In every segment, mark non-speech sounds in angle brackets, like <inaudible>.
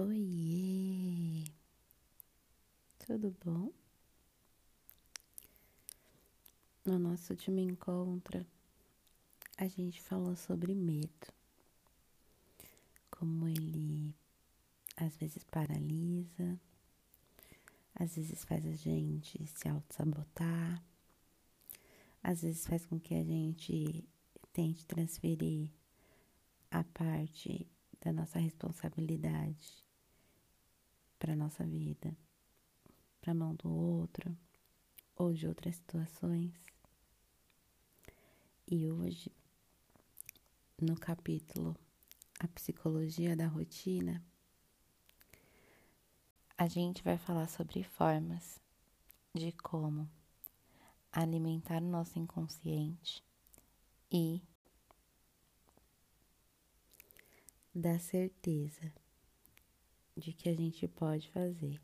Oiê! Tudo bom? No nosso último encontro, a gente falou sobre medo, como ele às vezes paralisa, às vezes faz a gente se auto-sabotar, às vezes faz com que a gente tente transferir a parte da nossa responsabilidade para nossa vida, para a mão do outro ou de outras situações. E hoje, no capítulo A Psicologia da Rotina, a gente vai falar sobre formas de como alimentar o nosso inconsciente e da certeza de que a gente pode fazer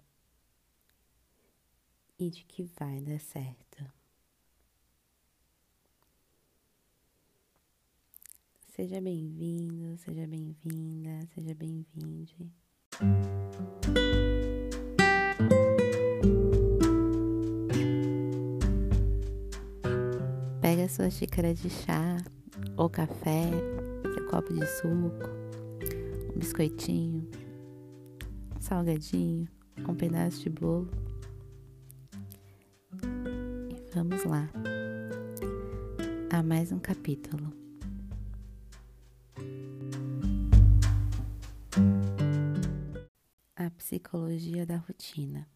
e de que vai dar certo. Seja bem-vindo, seja bem-vinda, seja bem-vinde. Pega sua xícara de chá ou café, seu copo de suco um biscoitinho, salgadinho, um pedaço de bolo. E vamos lá a mais um capítulo. A psicologia da rotina.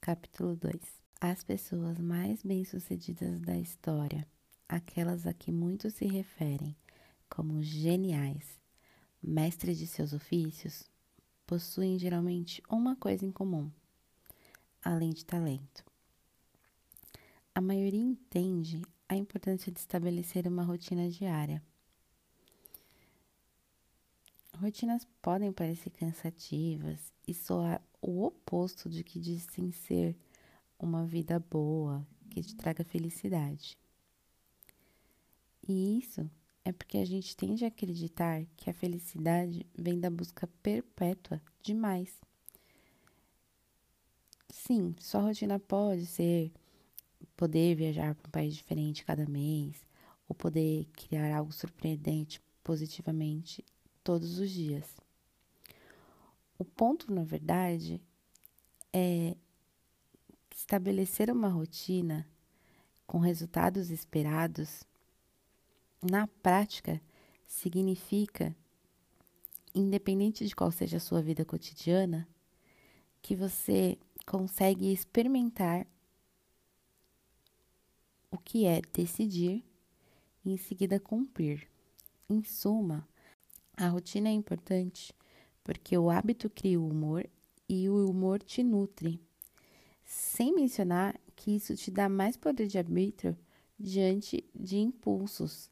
Capítulo 2. As pessoas mais bem-sucedidas da história, aquelas a que muitos se referem como geniais, mestres de seus ofícios, possuem geralmente uma coisa em comum, além de talento. A maioria entende a importância de estabelecer uma rotina diária. Rotinas podem parecer cansativas e soar o oposto de que dizem ser uma vida boa, que te traga felicidade. E isso é porque a gente tende a acreditar que a felicidade vem da busca perpétua de mais. Sim, sua rotina pode ser poder viajar para um país diferente cada mês, ou poder criar algo surpreendente positivamente todos os dias. O ponto, na verdade, é estabelecer uma rotina com resultados esperados na prática, significa, independente de qual seja a sua vida cotidiana, que você consegue experimentar o que é decidir e em seguida cumprir. Em suma, a rotina é importante porque o hábito cria o humor e o humor te nutre. Sem mencionar que isso te dá mais poder de arbítrio diante de impulsos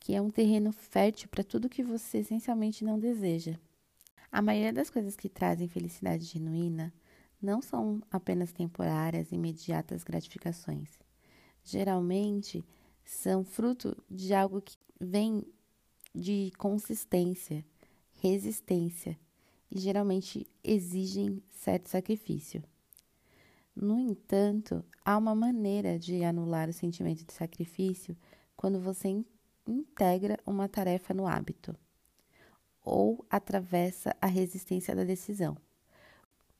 que é um terreno fértil para tudo que você essencialmente não deseja. A maioria das coisas que trazem felicidade genuína não são apenas temporárias imediatas gratificações. Geralmente são fruto de algo que vem de consistência, resistência e geralmente exigem certo sacrifício. No entanto, há uma maneira de anular o sentimento de sacrifício quando você integra uma tarefa no hábito ou atravessa a resistência da decisão.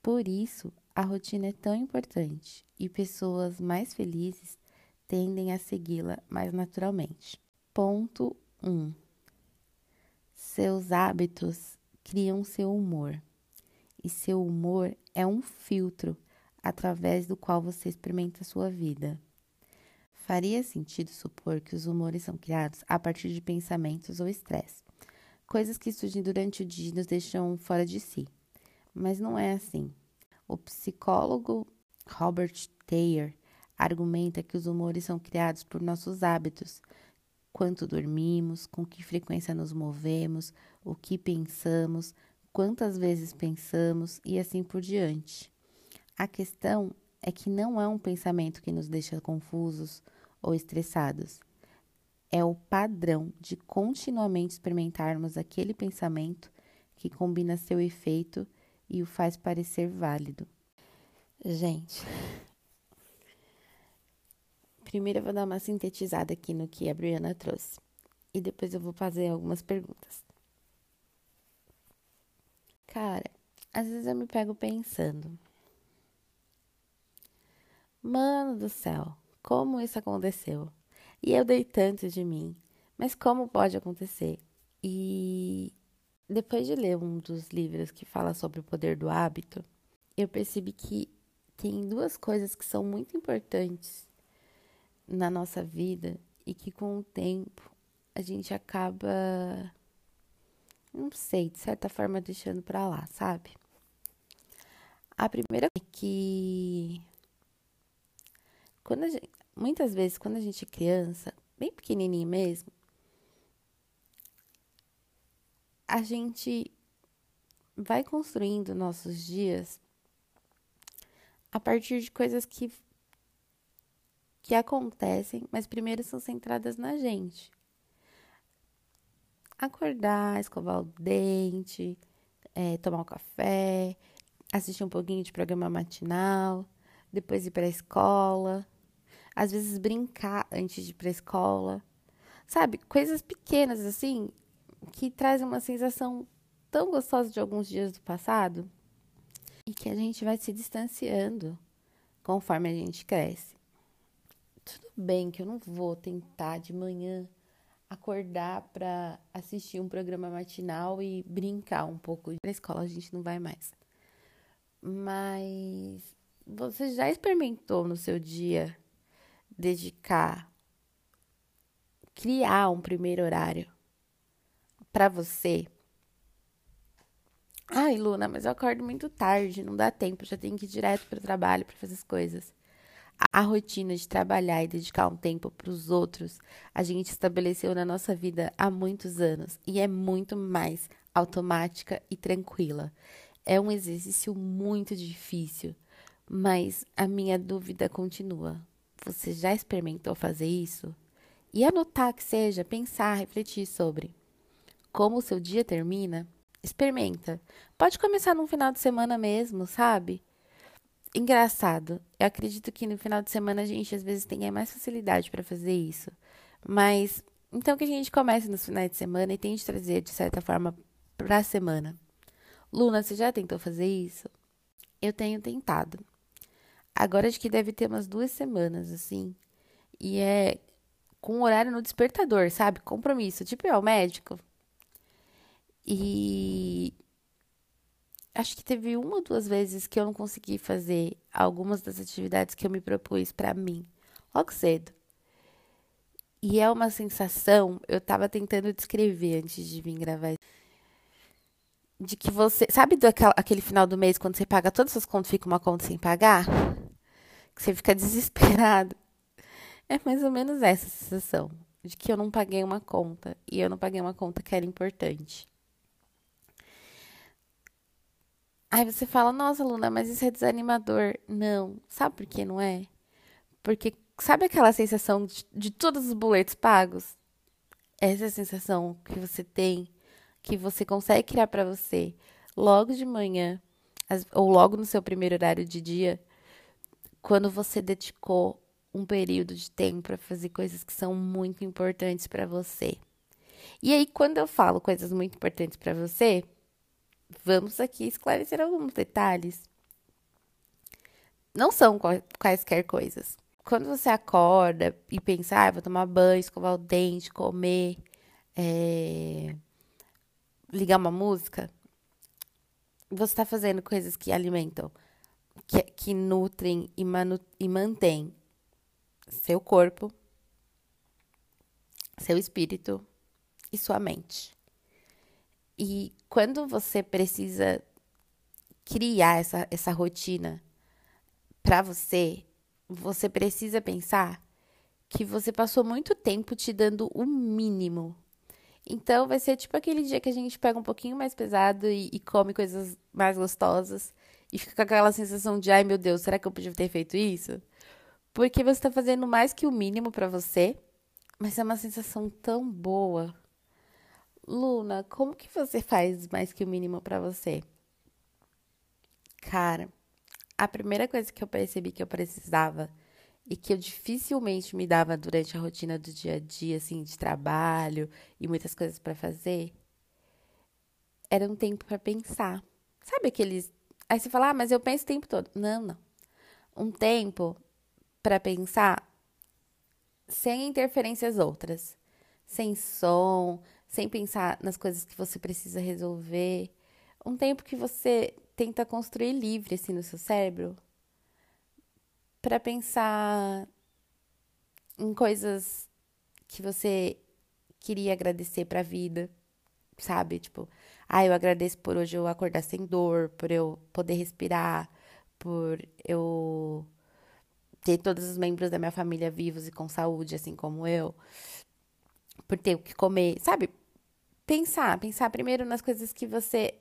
Por isso, a rotina é tão importante e pessoas mais felizes tendem a segui-la mais naturalmente. Ponto 1. Um, seus hábitos criam seu humor, e seu humor é um filtro através do qual você experimenta sua vida. Faria sentido supor que os humores são criados a partir de pensamentos ou estresse, coisas que surgem durante o dia e nos deixam fora de si. Mas não é assim. O psicólogo Robert Thayer argumenta que os humores são criados por nossos hábitos, quanto dormimos, com que frequência nos movemos, o que pensamos, quantas vezes pensamos e assim por diante. A questão é que não é um pensamento que nos deixa confusos ou estressados. É o padrão de continuamente experimentarmos aquele pensamento que combina seu efeito e o faz parecer válido. Gente, <laughs> primeiro eu vou dar uma sintetizada aqui no que a Briana trouxe e depois eu vou fazer algumas perguntas. Cara, às vezes eu me pego pensando, mano do céu, como isso aconteceu? E eu dei tanto de mim, mas como pode acontecer? E depois de ler um dos livros que fala sobre o poder do hábito, eu percebi que tem duas coisas que são muito importantes na nossa vida e que com o tempo a gente acaba, não sei, de certa forma deixando para lá, sabe? A primeira é que quando gente, muitas vezes quando a gente é criança, bem pequenininho mesmo, a gente vai construindo nossos dias a partir de coisas que que acontecem, mas primeiro são centradas na gente. Acordar, escovar o dente, é, tomar um café, assistir um pouquinho de programa matinal, depois ir para a escola, às vezes brincar antes de ir para escola. Sabe, coisas pequenas assim que trazem uma sensação tão gostosa de alguns dias do passado e que a gente vai se distanciando conforme a gente cresce. Tudo bem que eu não vou tentar de manhã acordar para assistir um programa matinal e brincar um pouco. Na escola a gente não vai mais. Mas você já experimentou no seu dia dedicar, criar um primeiro horário para você. Ai, Luna, mas eu acordo muito tarde, não dá tempo, já tenho que ir direto para o trabalho para fazer as coisas. A, rotina de trabalhar e dedicar um tempo para os outros, a gente estabeleceu na nossa vida há muitos anos e é muito mais automática e tranquila. É um exercício muito difícil, mas a minha dúvida continua. Você já experimentou fazer isso? E anotar que seja, pensar, refletir sobre como o seu dia termina, experimenta. Pode começar num final de semana mesmo, sabe? Engraçado. Eu acredito que no final de semana a gente às vezes tenha mais facilidade para fazer isso. Mas então que a gente comece nos finais de semana e tente trazer de certa forma para a semana. Luna, você já tentou fazer isso? Eu tenho tentado. Agora acho que deve ter umas duas semanas, assim. E é com horário no despertador, sabe? Compromisso. Tipo, o médico. E acho que teve uma ou duas vezes que eu não consegui fazer algumas das atividades que eu me propus para mim, logo cedo. E é uma sensação, eu tava tentando descrever antes de vir gravar, de que você, sabe do aquele final do mês quando você paga todas as contas, fica uma conta sem pagar? Você fica <laughs> desesperado. É mais ou menos essa sensação, de que eu não paguei uma conta e eu não paguei uma conta que era importante. Aí você fala, nossa, Luna, mas isso é desanimador. Não. Sabe por que não é? Porque sabe aquela sensação de, de todos os boletos pagos? Essa é a sensação que você tem, que você consegue criar para você logo de manhã, ou logo no seu primeiro horário de dia, quando você dedicou um período de tempo para fazer coisas que são muito importantes para você. E aí, quando eu falo coisas muito importantes para você, vamos aqui esclarecer alguns detalhes. Não são quaisquer coisas. Quando você acorda e pensa, ah, vou tomar banho, escovar o dente, comer, é... ligar uma música, você está fazendo coisas que alimentam, que, que nutrem e, manu... e mantêm seu corpo, seu espírito e sua mente. E quando você precisa criar essa, essa rotina para você, você precisa pensar que você passou muito tempo te dando o mínimo. Então vai ser tipo aquele dia que a gente pega um pouquinho mais pesado e, e come coisas mais gostosas e fica com aquela sensação de ai meu Deus, será que eu podia ter feito isso? Porque você está fazendo mais que o mínimo para você, mas é uma sensação tão boa Luna, como que você faz mais que o mínimo para você? Cara, a primeira coisa que eu percebi que eu precisava e que eu dificilmente me dava durante a rotina do dia a dia, assim, de trabalho e muitas coisas para fazer, era um tempo para pensar. Sabe aqueles. Aí você fala, ah, mas eu penso o tempo todo. Não, não. Um tempo para pensar sem interferências outras. Sem som, sem pensar nas coisas que você precisa resolver. Um tempo que você tenta construir livre, assim, no seu cérebro para pensar em coisas que você queria agradecer para a vida, sabe? Tipo, ah, eu agradeço por hoje eu acordar sem dor, por eu poder respirar, por eu ter todos os membros da minha família vivos e com saúde, assim como eu, por ter o que comer, sabe? Pensar, pensar primeiro nas coisas que você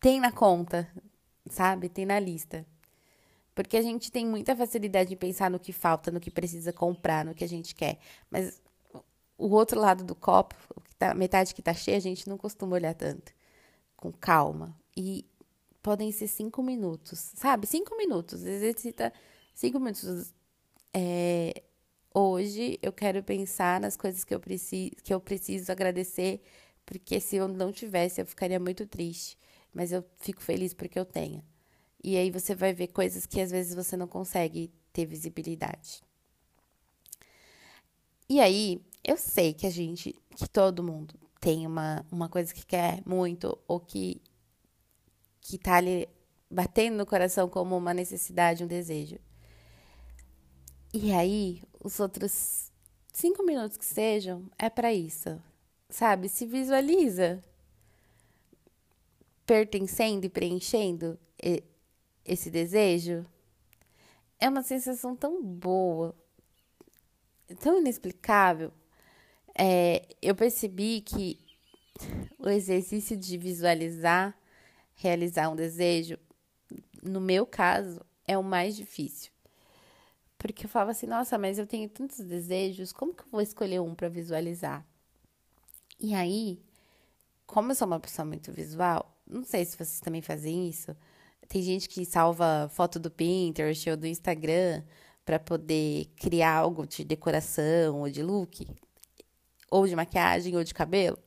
tem na conta, sabe? Tem na lista. Porque a gente tem muita facilidade em pensar no que falta, no que precisa comprar, no que a gente quer. Mas o outro lado do copo, tá, metade que tá cheia, a gente não costuma olhar tanto. Com calma. E podem ser cinco minutos, sabe? Cinco minutos. Exercita cinco minutos. É, hoje eu quero pensar nas coisas que eu, preciso, que eu preciso agradecer, porque se eu não tivesse, eu ficaria muito triste. Mas eu fico feliz porque eu tenho. E aí você vai ver coisas que às vezes você não consegue ter visibilidade. E aí, eu sei que a gente, que todo mundo tem uma, uma coisa que quer muito ou que, que tá ali batendo no coração como uma necessidade, um desejo. E aí, os outros cinco minutos que sejam, é para isso. Sabe? Se visualiza pertencendo e preenchendo esse desejo, é uma sensação tão boa, tão inexplicável. É, eu percebi que o exercício de visualizar, realizar um desejo, no meu caso, é o mais difícil. Porque eu falava assim, nossa, mas eu tenho tantos desejos, como que eu vou escolher um para visualizar? E aí, como eu sou uma pessoa muito visual, não sei se vocês também fazem isso, tem gente que salva foto do Pinterest ou do Instagram para poder criar algo de decoração ou de look, ou de maquiagem ou de cabelo.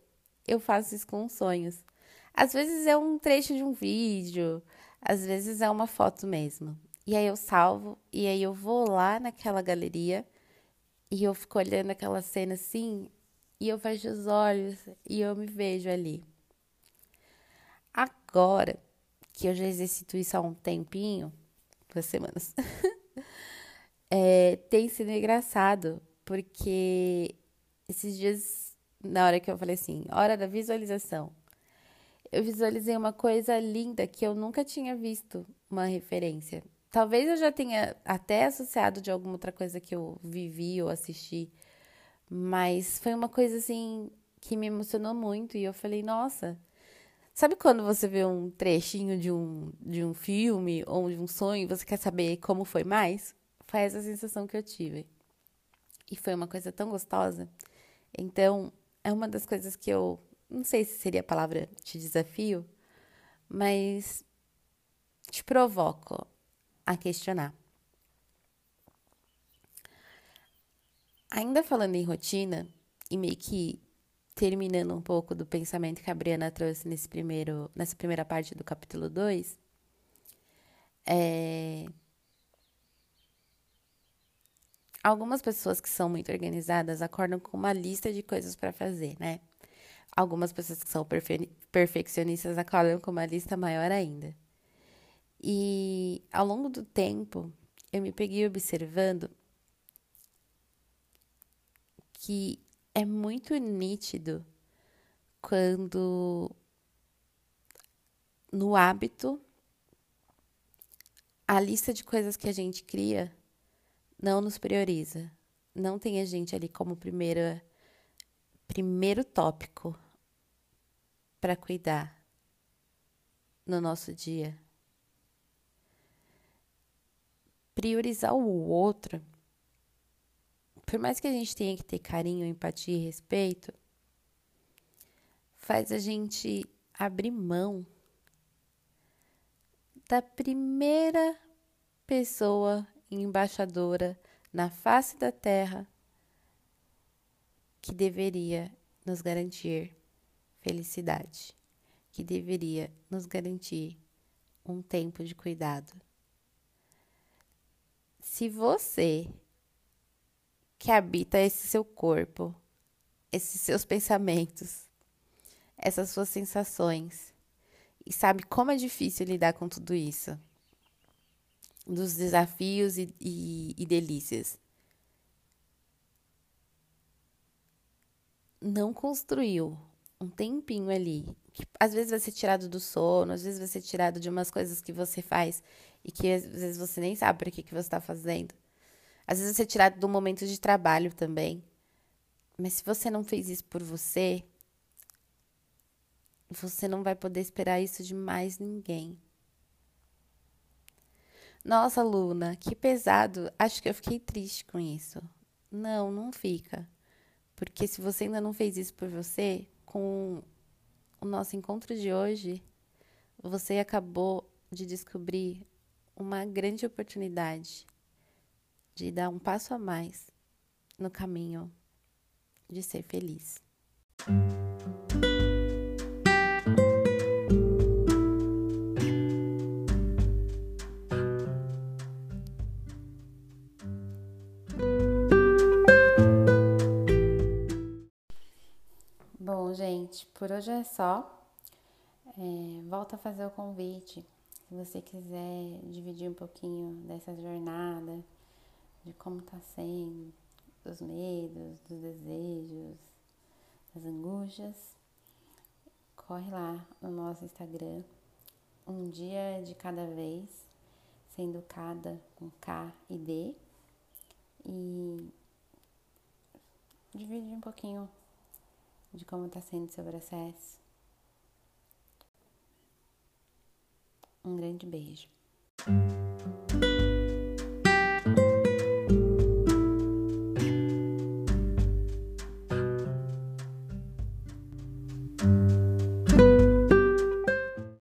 Eu faço isso com sonhos. Às vezes é um trecho de um vídeo, às vezes é uma foto mesmo. E aí eu salvo e aí eu vou lá naquela galeria e eu fico olhando aquela cena assim e eu fecho os olhos e eu me vejo ali. Agora, que eu já exercito isso há um tempinho, duas semanas, é, <laughs> tem sido engraçado, porque esses dias, na hora que eu falei assim, hora da visualização, eu visualizei uma coisa linda que eu nunca tinha visto uma referência. Talvez eu já tenha até associado de alguma outra coisa que eu vivi ou assisti, mas foi uma coisa assim que me emocionou muito e eu falei, nossa, Sabe quando você vê um trechinho de um, de um filme ou de um sonho e você quer saber como foi mais? Foi essa sensação que eu tive. E foi uma coisa tão gostosa. Então, é uma das coisas que eu. Não sei se seria a palavra de desafio, mas te provoco a questionar. Ainda falando em rotina, e meio que terminando um pouco do pensamento que a Briana trouxe nesse primeiro, nessa primeira parte do capítulo 2, é... algumas pessoas que são muito organizadas acordam com uma lista de coisas para fazer, né? Algumas pessoas que são perfe... perfeccionistas acordam com uma lista maior ainda. E ao longo do tempo, eu me peguei observando que é muito nítido quando no hábito a lista de coisas que a gente cria não nos prioriza. Não tem a gente ali como primeira, primeiro tópico para cuidar no nosso dia. Priorizar o outro por mais que a gente tenha que ter carinho, empatia e respeito, faz a gente abrir mão da primeira pessoa embaixadora na face da terra que deveria nos garantir felicidade, que deveria nos garantir um tempo de cuidado. Se você que habita esse seu corpo, esses seus pensamentos, essas suas sensações, e sabe como é difícil lidar com tudo isso, dos desafios e, e, e delícias. Não construiu um tempinho ali. Que às vezes vai ser tirado do sono, às vezes vai ser tirado de umas coisas que você faz e que às vezes você nem sabe para que, que você está fazendo. Às vezes vai ser tirado do momento de trabalho também. Mas se você não fez isso por você, você não vai poder esperar isso de mais ninguém. Nossa, Luna, que pesado. Acho que eu fiquei triste com isso. Não, não fica. Porque se você ainda não fez isso por você, com o nosso encontro de hoje, você acabou de descobrir uma grande oportunidade de dar um passo a mais no caminho de ser feliz. Por hoje é só. É, volto a fazer o convite. Se você quiser dividir um pouquinho dessa jornada, de como tá sendo, dos medos, dos desejos, das angústias, corre lá no nosso Instagram. Um dia de cada vez, sendo cada com K e D. E divide um pouquinho de como está sendo seu processo. Um grande beijo.